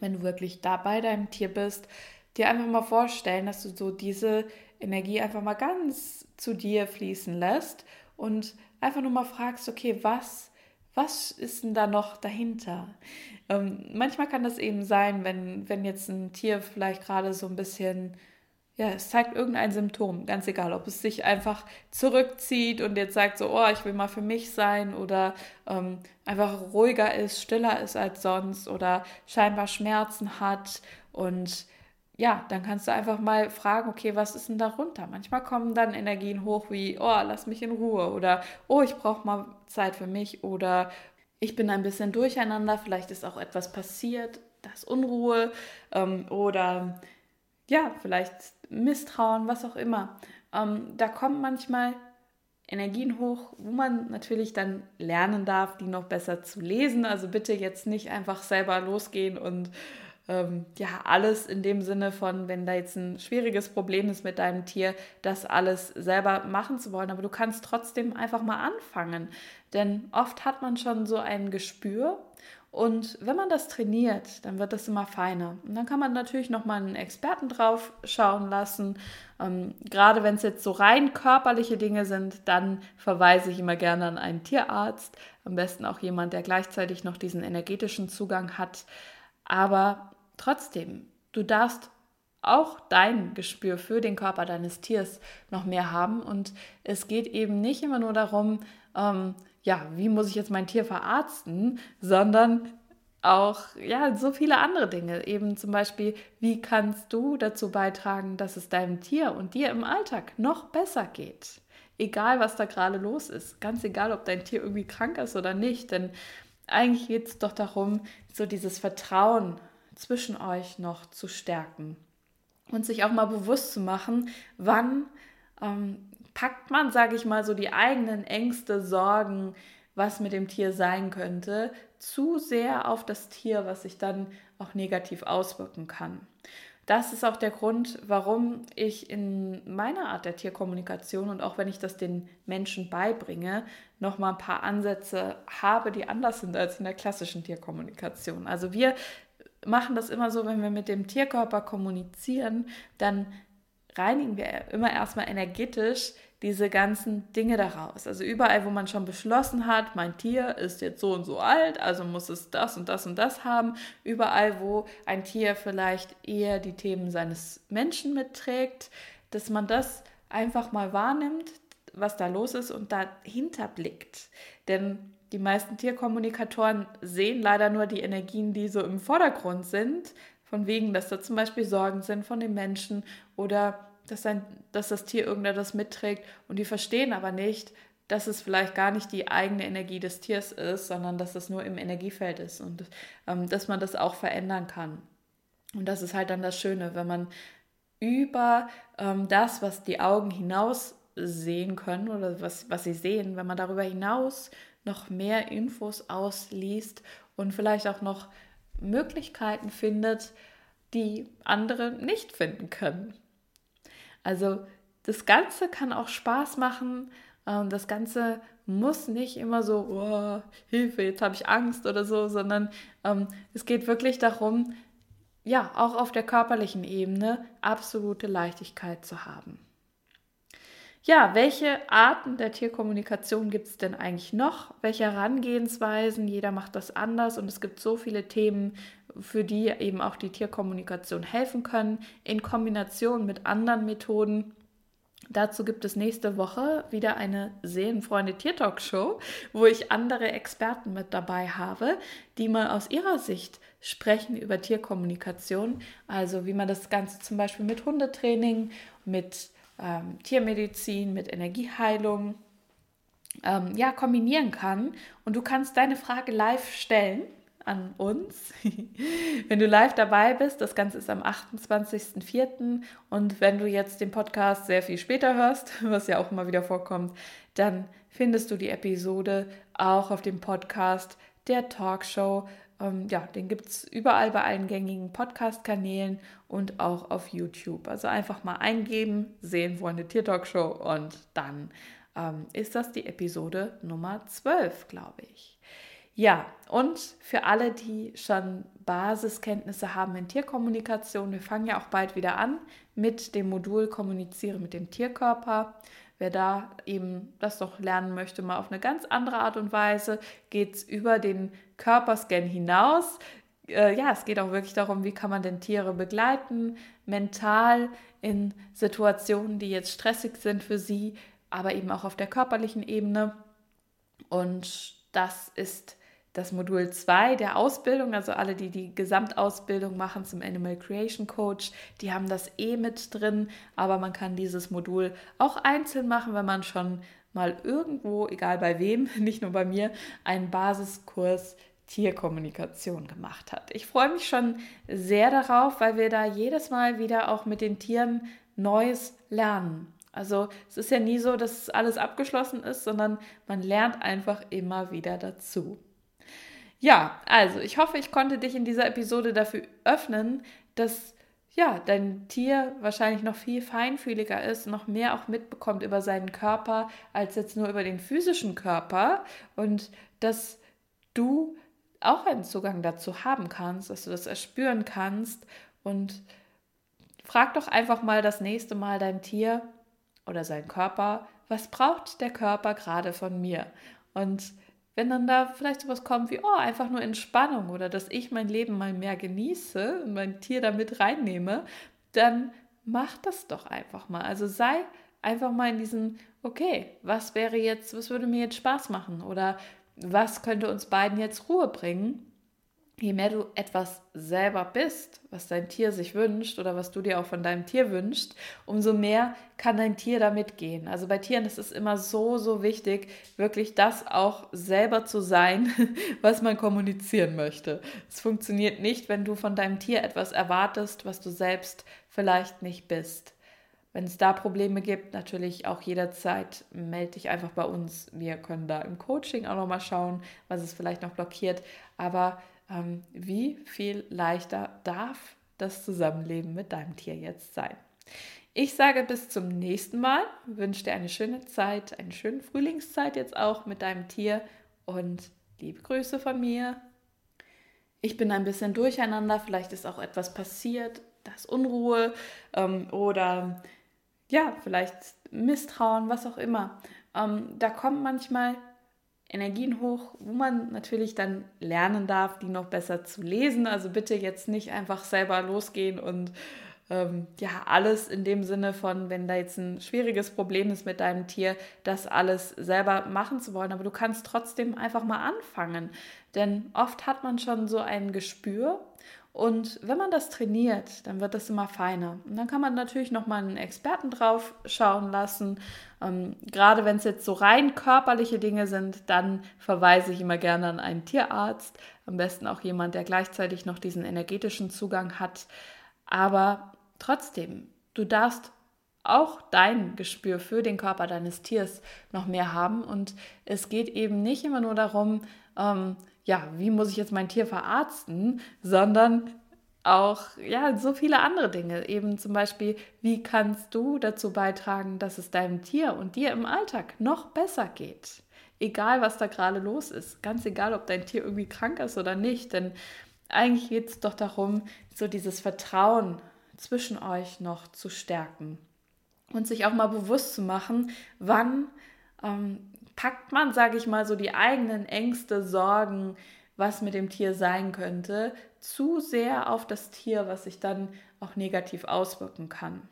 Speaker 1: wenn du wirklich da bei deinem Tier bist, dir einfach mal vorstellen, dass du so diese Energie einfach mal ganz zu dir fließen lässt und einfach nur mal fragst, okay, was, was ist denn da noch dahinter? Ähm, manchmal kann das eben sein, wenn, wenn jetzt ein Tier vielleicht gerade so ein bisschen, ja, es zeigt irgendein Symptom, ganz egal, ob es sich einfach zurückzieht und jetzt sagt so, oh, ich will mal für mich sein oder ähm, einfach ruhiger ist, stiller ist als sonst oder scheinbar Schmerzen hat und ja, dann kannst du einfach mal fragen, okay, was ist denn darunter? Manchmal kommen dann Energien hoch wie, oh, lass mich in Ruhe oder oh, ich brauche mal Zeit für mich oder ich bin ein bisschen durcheinander, vielleicht ist auch etwas passiert, das Unruhe ähm, oder ja, vielleicht Misstrauen, was auch immer. Ähm, da kommen manchmal Energien hoch, wo man natürlich dann lernen darf, die noch besser zu lesen. Also bitte jetzt nicht einfach selber losgehen und ähm, ja, alles in dem Sinne von, wenn da jetzt ein schwieriges Problem ist mit deinem Tier, das alles selber machen zu wollen. Aber du kannst trotzdem einfach mal anfangen. Denn oft hat man schon so ein Gespür und wenn man das trainiert, dann wird das immer feiner. Und dann kann man natürlich nochmal einen Experten drauf schauen lassen. Ähm, gerade wenn es jetzt so rein körperliche Dinge sind, dann verweise ich immer gerne an einen Tierarzt. Am besten auch jemand, der gleichzeitig noch diesen energetischen Zugang hat. Aber Trotzdem, du darfst auch dein Gespür für den Körper deines Tiers noch mehr haben. Und es geht eben nicht immer nur darum, ähm, ja, wie muss ich jetzt mein Tier verarzten, sondern auch ja so viele andere Dinge. Eben zum Beispiel, wie kannst du dazu beitragen, dass es deinem Tier und dir im Alltag noch besser geht? Egal, was da gerade los ist. Ganz egal, ob dein Tier irgendwie krank ist oder nicht. Denn eigentlich geht es doch darum, so dieses Vertrauen zwischen euch noch zu stärken und sich auch mal bewusst zu machen, wann ähm, packt man, sage ich mal, so die eigenen Ängste, Sorgen, was mit dem Tier sein könnte, zu sehr auf das Tier, was sich dann auch negativ auswirken kann. Das ist auch der Grund, warum ich in meiner Art der Tierkommunikation und auch wenn ich das den Menschen beibringe, noch mal ein paar Ansätze habe, die anders sind als in der klassischen Tierkommunikation. Also wir machen das immer so, wenn wir mit dem Tierkörper kommunizieren, dann reinigen wir immer erstmal energetisch diese ganzen Dinge daraus. Also überall, wo man schon beschlossen hat, mein Tier ist jetzt so und so alt, also muss es das und das und das haben. Überall, wo ein Tier vielleicht eher die Themen seines Menschen mitträgt, dass man das einfach mal wahrnimmt, was da los ist und dahinter blickt. Denn die meisten Tierkommunikatoren sehen leider nur die Energien, die so im Vordergrund sind, von wegen, dass da zum Beispiel Sorgen sind von den Menschen oder dass, ein, dass das Tier irgendetwas mitträgt und die verstehen aber nicht, dass es vielleicht gar nicht die eigene Energie des Tiers ist, sondern dass es nur im Energiefeld ist und ähm, dass man das auch verändern kann. Und das ist halt dann das Schöne, wenn man über ähm, das, was die Augen hinaus sehen können oder was, was sie sehen, wenn man darüber hinaus noch mehr Infos ausliest und vielleicht auch noch Möglichkeiten findet, die andere nicht finden können. Also das Ganze kann auch Spaß machen. Ähm, das Ganze muss nicht immer so, oh, Hilfe, jetzt habe ich Angst oder so, sondern ähm, es geht wirklich darum, ja, auch auf der körperlichen Ebene absolute Leichtigkeit zu haben. Ja, welche Arten der Tierkommunikation gibt es denn eigentlich noch? Welche Herangehensweisen? Jeder macht das anders und es gibt so viele Themen, für die eben auch die Tierkommunikation helfen können, in Kombination mit anderen Methoden. Dazu gibt es nächste Woche wieder eine Seelenfreunde Tiertalk Show, wo ich andere Experten mit dabei habe, die mal aus ihrer Sicht sprechen über Tierkommunikation, also wie man das Ganze zum Beispiel mit Hundetraining, mit ähm, Tiermedizin, mit Energieheilung ähm, ja, kombinieren kann. Und du kannst deine Frage live stellen an uns. <laughs> wenn du live dabei bist, das Ganze ist am 28.04. Und wenn du jetzt den Podcast sehr viel später hörst, <laughs> was ja auch immer wieder vorkommt, dann findest du die Episode auch auf dem Podcast der Talkshow. Ähm, ja, den gibt es überall bei allen gängigen Podcast-Kanälen und auch auf YouTube. Also einfach mal eingeben, sehen, wo eine Tier-Talkshow und dann ähm, ist das die Episode Nummer 12, glaube ich. Ja, und für alle, die schon Basiskenntnisse haben in Tierkommunikation, wir fangen ja auch bald wieder an mit dem Modul Kommuniziere mit dem Tierkörper. Wer da eben das doch lernen möchte, mal auf eine ganz andere Art und Weise, geht es über den Körperscan hinaus. Äh, ja, es geht auch wirklich darum, wie kann man denn Tiere begleiten, mental in Situationen, die jetzt stressig sind für sie, aber eben auch auf der körperlichen Ebene. Und das ist das Modul 2 der Ausbildung, also alle, die die Gesamtausbildung machen zum Animal Creation Coach, die haben das eh mit drin, aber man kann dieses Modul auch einzeln machen, wenn man schon mal irgendwo, egal bei wem, <laughs> nicht nur bei mir, einen Basiskurs Tierkommunikation gemacht hat. Ich freue mich schon sehr darauf, weil wir da jedes Mal wieder auch mit den Tieren Neues lernen. Also es ist ja nie so, dass alles abgeschlossen ist, sondern man lernt einfach immer wieder dazu. Ja, also ich hoffe, ich konnte dich in dieser Episode dafür öffnen, dass ja, dein Tier wahrscheinlich noch viel feinfühliger ist, noch mehr auch mitbekommt über seinen Körper als jetzt nur über den physischen Körper und dass du auch einen Zugang dazu haben kannst, dass du das erspüren kannst und frag doch einfach mal das nächste Mal dein Tier oder seinen Körper, was braucht der Körper gerade von mir? Und wenn dann da vielleicht sowas kommt wie, oh, einfach nur Entspannung oder dass ich mein Leben mal mehr genieße und mein Tier damit reinnehme, dann mach das doch einfach mal. Also sei einfach mal in diesem, okay, was wäre jetzt, was würde mir jetzt Spaß machen oder was könnte uns beiden jetzt Ruhe bringen? je mehr du etwas selber bist, was dein Tier sich wünscht oder was du dir auch von deinem Tier wünschst, umso mehr kann dein Tier damit gehen. Also bei Tieren ist es immer so, so wichtig, wirklich das auch selber zu sein, <laughs> was man kommunizieren möchte. Es funktioniert nicht, wenn du von deinem Tier etwas erwartest, was du selbst vielleicht nicht bist. Wenn es da Probleme gibt, natürlich auch jederzeit melde dich einfach bei uns. Wir können da im Coaching auch nochmal schauen, was es vielleicht noch blockiert. Aber ähm, wie viel leichter darf das Zusammenleben mit deinem Tier jetzt sein. Ich sage bis zum nächsten Mal, wünsche dir eine schöne Zeit, eine schöne Frühlingszeit jetzt auch mit deinem Tier und liebe Grüße von mir. Ich bin ein bisschen durcheinander, vielleicht ist auch etwas passiert, das Unruhe ähm, oder ja, vielleicht Misstrauen, was auch immer. Ähm, da kommt manchmal Energien hoch, wo man natürlich dann lernen darf, die noch besser zu lesen. Also bitte jetzt nicht einfach selber losgehen und ähm, ja, alles in dem Sinne von, wenn da jetzt ein schwieriges Problem ist mit deinem Tier, das alles selber machen zu wollen. Aber du kannst trotzdem einfach mal anfangen. Denn oft hat man schon so ein Gespür und wenn man das trainiert, dann wird das immer feiner. Und dann kann man natürlich nochmal einen Experten drauf schauen lassen. Ähm, gerade wenn es jetzt so rein körperliche Dinge sind, dann verweise ich immer gerne an einen Tierarzt. Am besten auch jemand, der gleichzeitig noch diesen energetischen Zugang hat. Aber trotzdem, Du darfst auch dein Gespür für den Körper deines Tiers noch mehr haben. Und es geht eben nicht immer nur darum, ähm, ja, wie muss ich jetzt mein Tier verarzten, sondern auch ja so viele andere Dinge. Eben zum Beispiel, wie kannst du dazu beitragen, dass es deinem Tier und dir im Alltag noch besser geht? Egal, was da gerade los ist. Ganz egal, ob dein Tier irgendwie krank ist oder nicht. Denn eigentlich geht es doch darum, so dieses Vertrauen zwischen euch noch zu stärken und sich auch mal bewusst zu machen, wann ähm, packt man, sage ich mal, so die eigenen Ängste, Sorgen, was mit dem Tier sein könnte, zu sehr auf das Tier, was sich dann auch negativ auswirken kann.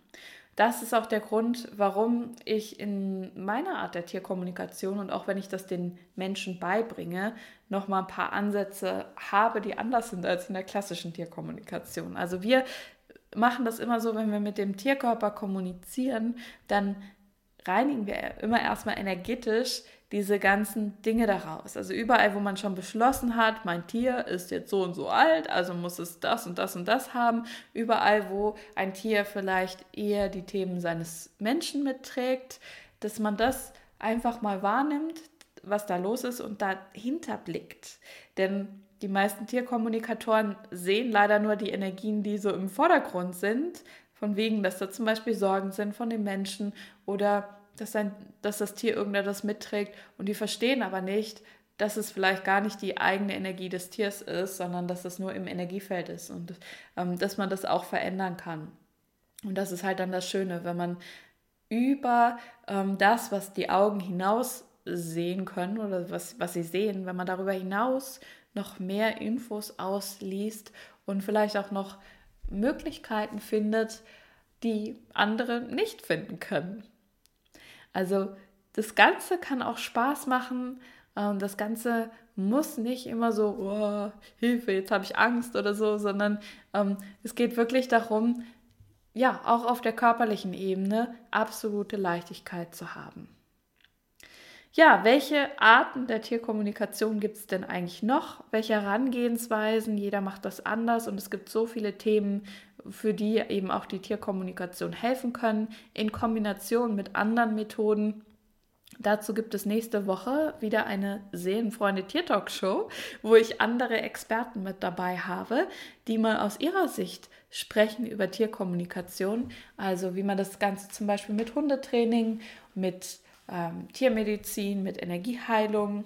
Speaker 1: Das ist auch der Grund, warum ich in meiner Art der Tierkommunikation und auch wenn ich das den Menschen beibringe, noch mal ein paar Ansätze habe, die anders sind als in der klassischen Tierkommunikation. Also wir machen das immer so, wenn wir mit dem Tierkörper kommunizieren, dann reinigen wir immer erstmal energetisch diese ganzen Dinge daraus. Also überall, wo man schon beschlossen hat, mein Tier ist jetzt so und so alt, also muss es das und das und das haben. Überall, wo ein Tier vielleicht eher die Themen seines Menschen mitträgt, dass man das einfach mal wahrnimmt, was da los ist und dahinter blickt. Denn die meisten Tierkommunikatoren sehen leider nur die Energien, die so im Vordergrund sind, von wegen, dass da zum Beispiel Sorgen sind von den Menschen oder dass, ein, dass das Tier irgendetwas mitträgt und die verstehen aber nicht, dass es vielleicht gar nicht die eigene Energie des Tiers ist, sondern dass es nur im Energiefeld ist und ähm, dass man das auch verändern kann. Und das ist halt dann das Schöne, wenn man über ähm, das, was die Augen hinaus sehen können oder was, was sie sehen, wenn man darüber hinaus noch mehr Infos ausliest und vielleicht auch noch Möglichkeiten findet, die andere nicht finden können. Also das Ganze kann auch Spaß machen. Ähm, das Ganze muss nicht immer so, oh, Hilfe, jetzt habe ich Angst oder so, sondern ähm, es geht wirklich darum, ja, auch auf der körperlichen Ebene absolute Leichtigkeit zu haben. Ja, welche Arten der Tierkommunikation gibt es denn eigentlich noch? Welche Herangehensweisen? Jeder macht das anders und es gibt so viele Themen, für die eben auch die Tierkommunikation helfen können, in Kombination mit anderen Methoden. Dazu gibt es nächste Woche wieder eine Seelenfreunde Tiertalk Show, wo ich andere Experten mit dabei habe, die mal aus ihrer Sicht sprechen über Tierkommunikation, also wie man das Ganze zum Beispiel mit Hundetraining, mit ähm, Tiermedizin, mit Energieheilung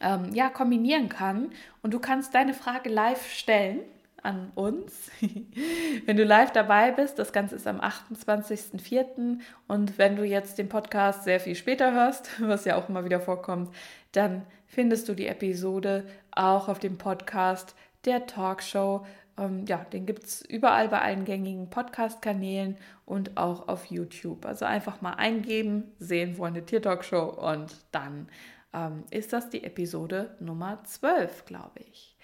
Speaker 1: ähm, ja, kombinieren kann. Und du kannst deine Frage live stellen an uns. <laughs> wenn du live dabei bist, das Ganze ist am 28.04. Und wenn du jetzt den Podcast sehr viel später hörst, <laughs> was ja auch immer wieder vorkommt, dann findest du die Episode auch auf dem Podcast der Talkshow. Ähm, ja, den gibt es überall bei allen gängigen Podcast-Kanälen und auch auf YouTube. Also einfach mal eingeben, sehen, wo eine Tier-Talkshow und dann ähm, ist das die Episode Nummer 12, glaube ich.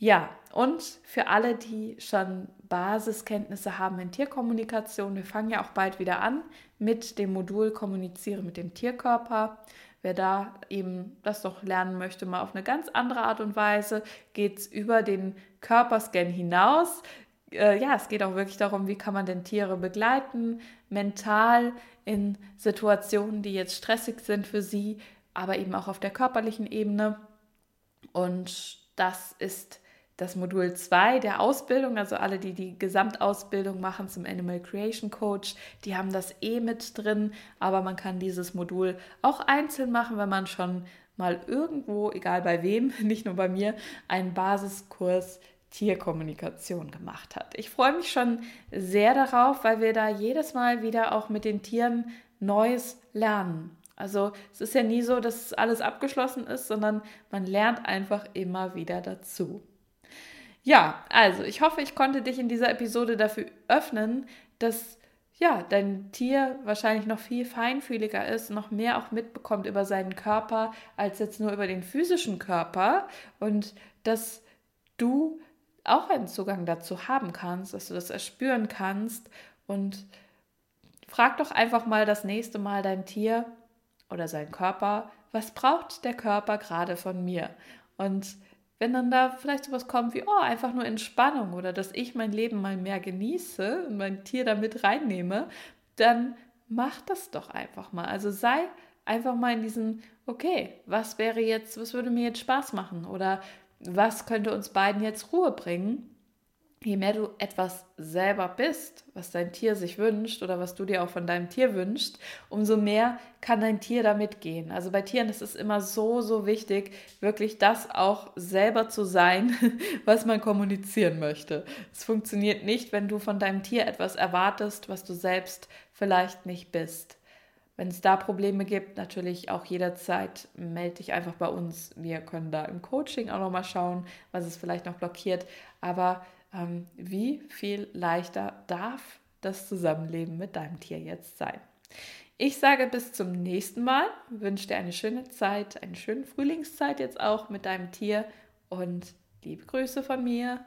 Speaker 1: Ja, und für alle, die schon Basiskenntnisse haben in Tierkommunikation, wir fangen ja auch bald wieder an mit dem Modul Kommuniziere mit dem Tierkörper. Wer da eben das doch lernen möchte, mal auf eine ganz andere Art und Weise, geht es über den Körperscan hinaus. Äh, ja, es geht auch wirklich darum, wie kann man denn Tiere begleiten, mental in Situationen, die jetzt stressig sind für sie, aber eben auch auf der körperlichen Ebene. Und das ist das Modul 2 der Ausbildung, also alle, die die Gesamtausbildung machen zum Animal Creation Coach, die haben das eh mit drin, aber man kann dieses Modul auch einzeln machen, wenn man schon mal irgendwo, egal bei wem, <laughs> nicht nur bei mir, einen Basiskurs Tierkommunikation gemacht hat. Ich freue mich schon sehr darauf, weil wir da jedes Mal wieder auch mit den Tieren Neues lernen. Also es ist ja nie so, dass alles abgeschlossen ist, sondern man lernt einfach immer wieder dazu. Ja, also ich hoffe, ich konnte dich in dieser Episode dafür öffnen, dass ja, dein Tier wahrscheinlich noch viel feinfühliger ist, noch mehr auch mitbekommt über seinen Körper als jetzt nur über den physischen Körper und dass du auch einen Zugang dazu haben kannst, dass du das erspüren kannst und frag doch einfach mal das nächste Mal dein Tier oder seinen Körper, was braucht der Körper gerade von mir? Und wenn dann da vielleicht sowas kommt wie, oh, einfach nur Entspannung oder dass ich mein Leben mal mehr genieße und mein Tier damit reinnehme, dann mach das doch einfach mal. Also sei einfach mal in diesem, okay, was wäre jetzt, was würde mir jetzt Spaß machen oder was könnte uns beiden jetzt Ruhe bringen? Je mehr du etwas selber bist, was dein Tier sich wünscht oder was du dir auch von deinem Tier wünschst, umso mehr kann dein Tier damit gehen. Also bei Tieren ist es immer so, so wichtig, wirklich das auch selber zu sein, <laughs> was man kommunizieren möchte. Es funktioniert nicht, wenn du von deinem Tier etwas erwartest, was du selbst vielleicht nicht bist. Wenn es da Probleme gibt, natürlich auch jederzeit melde dich einfach bei uns. Wir können da im Coaching auch nochmal schauen, was es vielleicht noch blockiert. Aber wie viel leichter darf das Zusammenleben mit deinem Tier jetzt sein. Ich sage bis zum nächsten Mal, wünsche dir eine schöne Zeit, eine schöne Frühlingszeit jetzt auch mit deinem Tier und liebe Grüße von mir,